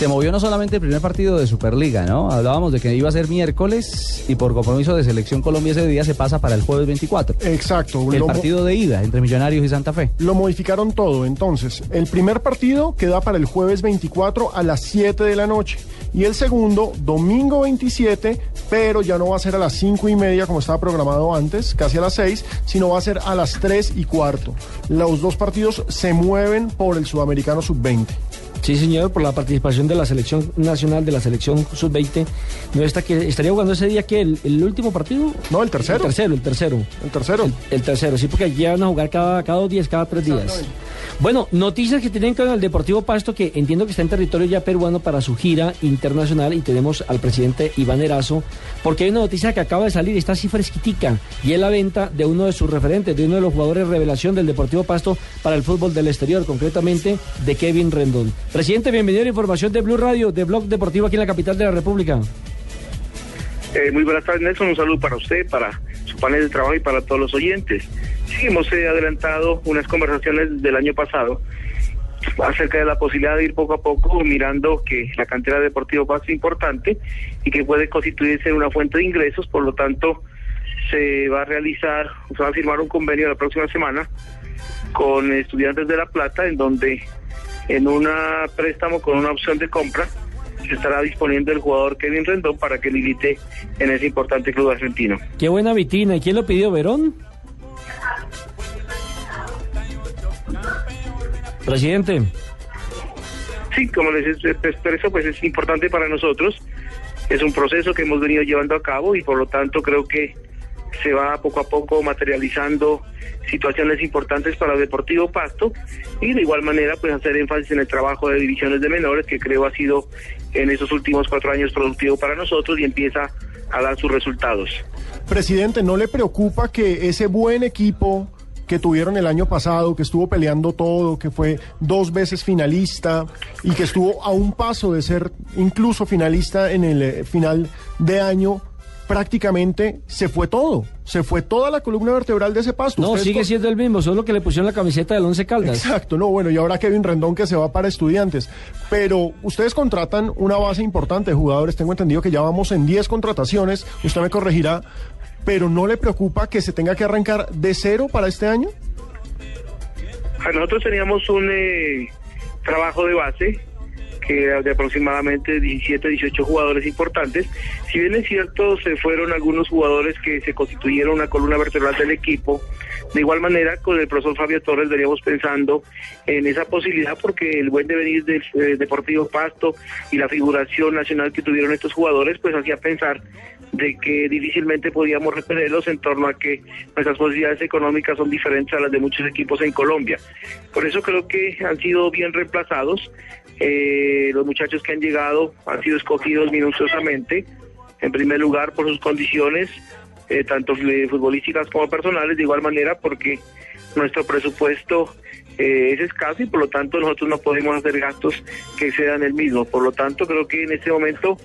Se movió no solamente el primer partido de Superliga, ¿no? Hablábamos de que iba a ser miércoles y por compromiso de Selección Colombia ese día se pasa para el jueves 24. Exacto. El partido de ida entre Millonarios y Santa Fe. Lo modificaron todo. Entonces, el primer partido queda para el jueves 24 a las 7 de la noche. Y el segundo, domingo 27, pero ya no va a ser a las 5 y media como estaba programado antes, casi a las 6, sino va a ser a las 3 y cuarto. Los dos partidos se mueven por el sudamericano sub-20. Sí, señor, por la participación de la selección nacional, de la selección sub-20. ¿No está que estaría jugando ese día que el, el último partido? No, el tercero. El tercero, el tercero. El tercero. El, el tercero, sí, porque aquí van a jugar cada, cada dos días, cada tres días. Bueno, noticias que tienen que ver con el Deportivo Pasto, que entiendo que está en territorio ya peruano para su gira internacional y tenemos al presidente Iván Erazo, porque hay una noticia que acaba de salir, está así fresquitica, y es la venta de uno de sus referentes, de uno de los jugadores revelación del Deportivo Pasto para el fútbol del exterior, concretamente de Kevin Rendón. Presidente, bienvenido a la información de Blue Radio, de Blog Deportivo aquí en la capital de la República. Eh, muy buenas tardes, Nelson. Un saludo para usted, para su panel de trabajo y para todos los oyentes. Sí, hemos eh, adelantado unas conversaciones del año pasado acerca de la posibilidad de ir poco a poco mirando que la cantera de Deportivo Pasto es importante y que puede constituirse una fuente de ingresos, por lo tanto se va a realizar, se va a firmar un convenio la próxima semana con estudiantes de La Plata en donde en un préstamo con una opción de compra se estará disponiendo el jugador Kevin Rendón para que milite en ese importante club argentino. Qué buena vitrina, ¿y quién lo pidió, Verón? Presidente. Sí, como les expreso, pues es importante para nosotros. Es un proceso que hemos venido llevando a cabo y por lo tanto creo que se va poco a poco materializando situaciones importantes para el Deportivo Pasto y de igual manera pues hacer énfasis en el trabajo de divisiones de menores que creo ha sido en estos últimos cuatro años productivo para nosotros y empieza a dar sus resultados. Presidente, ¿no le preocupa que ese buen equipo que tuvieron el año pasado, que estuvo peleando todo, que fue dos veces finalista y que estuvo a un paso de ser incluso finalista en el eh, final de año, prácticamente se fue todo, se fue toda la columna vertebral de ese pasto. No, Ustedes sigue siendo el mismo, solo que le pusieron la camiseta del Once Caldas. Exacto, no, bueno, y ahora Kevin Rendón que se va para estudiantes. Pero ustedes contratan una base importante de jugadores, tengo entendido que ya vamos en 10 contrataciones, usted me corregirá, pero ¿no le preocupa que se tenga que arrancar de cero para este año? A nosotros teníamos un eh, trabajo de base era de aproximadamente 17, 18 jugadores importantes. Si bien es cierto, se fueron algunos jugadores que se constituyeron una columna vertebral del equipo. De igual manera, con el profesor Fabio Torres veníamos pensando en esa posibilidad porque el buen devenir del eh, Deportivo Pasto y la figuración nacional que tuvieron estos jugadores, pues hacía pensar de que difícilmente podíamos repelerlos en torno a que nuestras posibilidades económicas son diferentes a las de muchos equipos en Colombia. Por eso creo que han sido bien reemplazados. Eh, los muchachos que han llegado han sido escogidos minuciosamente, en primer lugar por sus condiciones, eh, tanto futbolísticas como personales, de igual manera porque nuestro presupuesto eh, es escaso y por lo tanto nosotros no podemos hacer gastos que excedan el mismo. Por lo tanto, creo que en este momento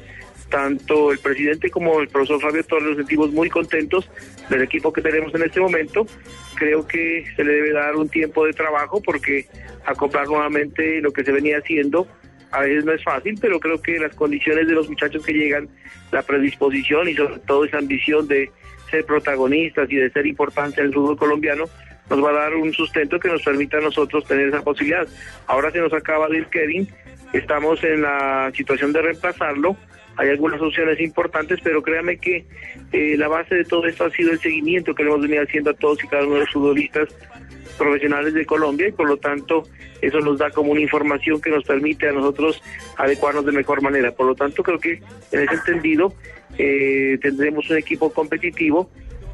tanto el presidente como el profesor Fabio Torres nos sentimos muy contentos del equipo que tenemos en este momento. Creo que se le debe dar un tiempo de trabajo porque acoplar nuevamente lo que se venía haciendo a veces no es fácil, pero creo que las condiciones de los muchachos que llegan, la predisposición y sobre todo esa ambición de ser protagonistas y de ser importantes en el fútbol colombiano, nos va a dar un sustento que nos permita a nosotros tener esa posibilidad. Ahora se nos acaba de ir Kevin, estamos en la situación de reemplazarlo, hay algunas opciones importantes, pero créame que eh, la base de todo esto ha sido el seguimiento que le hemos venido haciendo a todos y cada uno de los futbolistas profesionales de Colombia y por lo tanto eso nos da como una información que nos permite a nosotros adecuarnos de mejor manera. Por lo tanto creo que en ese entendido eh, tendremos un equipo competitivo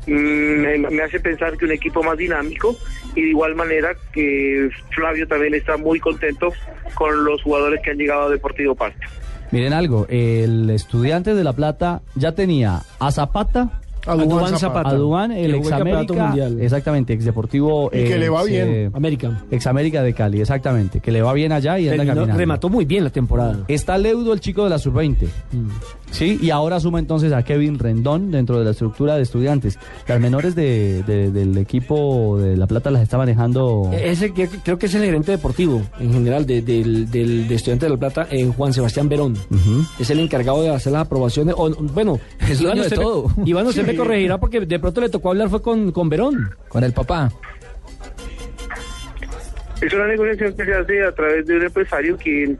mm, me, hace pensar que un equipo más dinámico y de igual manera que Flavio también está muy contento con los jugadores que han llegado a Deportivo Pasto. Miren algo, el estudiante de La Plata ya tenía a Zapata, A Duván Duván Zapata. Zapata. a Dubán, el ex América, mundial. exactamente, ex Deportivo. Y que le va bien. América. Ex América de Cali, exactamente, que le va bien allá y anda Terminó- caminando. remató muy bien la temporada. Está Leudo, el chico de la sub-20. Sí, y ahora suma entonces a Kevin Rendón dentro de la estructura de estudiantes. Las menores de- de- del equipo de La Plata las está manejando. Ese creo que es el gerente deportivo en general de, del, del, de Estudiantes de La Plata, en Juan Sebastián Verón. Ujú. Es el encargado de hacer las aprobaciones. O, bueno, Es dueño de todo. Iván, usted me corregirá porque de pronto le tocó hablar fue con, con Verón. Con el papá. Es una negociación que se hace a través de un empresario quien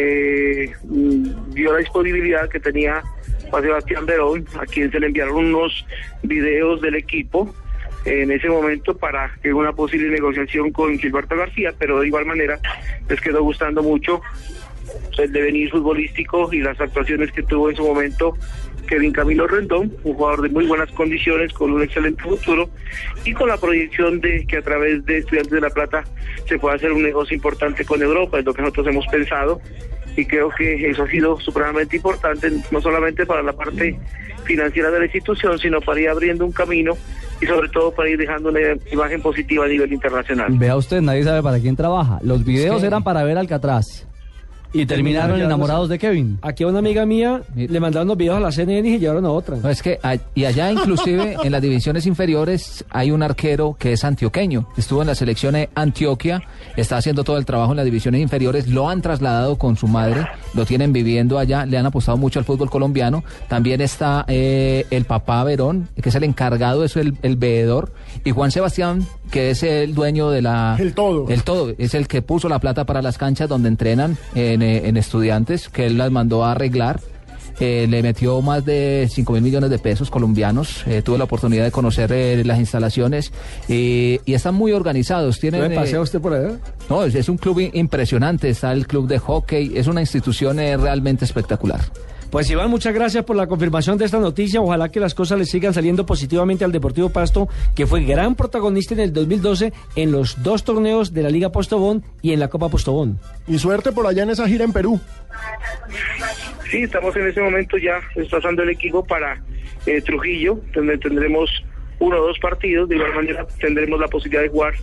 eh, vio la disponibilidad que tenía Juan Sebastián Verón, a quien se le enviaron unos videos del equipo en ese momento para que una posible negociación con Gilberto García, pero de igual manera les quedó gustando mucho el devenir futbolístico y las actuaciones que tuvo en su momento Kevin Camilo Rendón, un jugador de muy buenas condiciones, con un excelente futuro y con la proyección de que a través de Estudiantes de La Plata se pueda hacer un negocio importante con Europa, es lo que nosotros hemos pensado y creo que eso ha sido supremamente importante, no solamente para la parte financiera de la institución, sino para ir abriendo un camino y sobre todo para ir dejando una imagen positiva a nivel internacional. Vea usted, nadie sabe para quién trabaja. Los videos eran para ver Alcatraz. Y terminaron enamorados de Kevin. Aquí a una amiga mía le mandaron los videos a la CNN y se llevaron a otra. No, es que a- y allá inclusive en las divisiones inferiores hay un arquero que es antioqueño. Estuvo en la selección de Antioquia, está haciendo todo el trabajo en las divisiones inferiores, lo han trasladado con su madre, lo tienen viviendo allá, le han apostado mucho al fútbol colombiano. También está eh, el papá Verón, que es el encargado eso, el, el veedor, y Juan Sebastián, que es el dueño de la... El todo. El todo, es el que puso la plata para las canchas donde entrenan en, eh, en estudiantes, que él las mandó a arreglar. Eh, le metió más de 5 mil millones de pesos colombianos. Eh, tuve la oportunidad de conocer eh, las instalaciones eh, y están muy organizados. Tienen, ¿No me pasea eh, usted por allá? no, es, es un club impresionante. Está el club de hockey. Es una institución eh, realmente espectacular. Pues Iván, muchas gracias por la confirmación de esta noticia. Ojalá que las cosas le sigan saliendo positivamente al Deportivo Pasto, que fue gran protagonista en el 2012 en los dos torneos de la Liga Postobón y en la Copa Postobón. Y suerte por allá en esa gira en Perú. Sí, estamos en ese momento ya desplazando el equipo para eh, Trujillo, donde tendremos uno o dos partidos. De igual manera, tendremos la posibilidad de jugar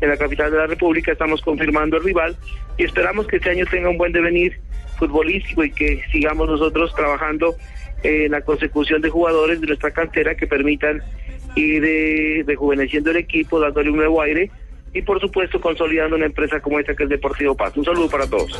en la capital de la República. Estamos confirmando el rival y esperamos que este año tenga un buen devenir futbolístico y que sigamos nosotros trabajando en la consecución de jugadores de nuestra cantera que permitan ir rejuveneciendo el equipo, dándole un nuevo aire y por supuesto consolidando una empresa como esta que es Deportivo Paz. Un saludo para todos.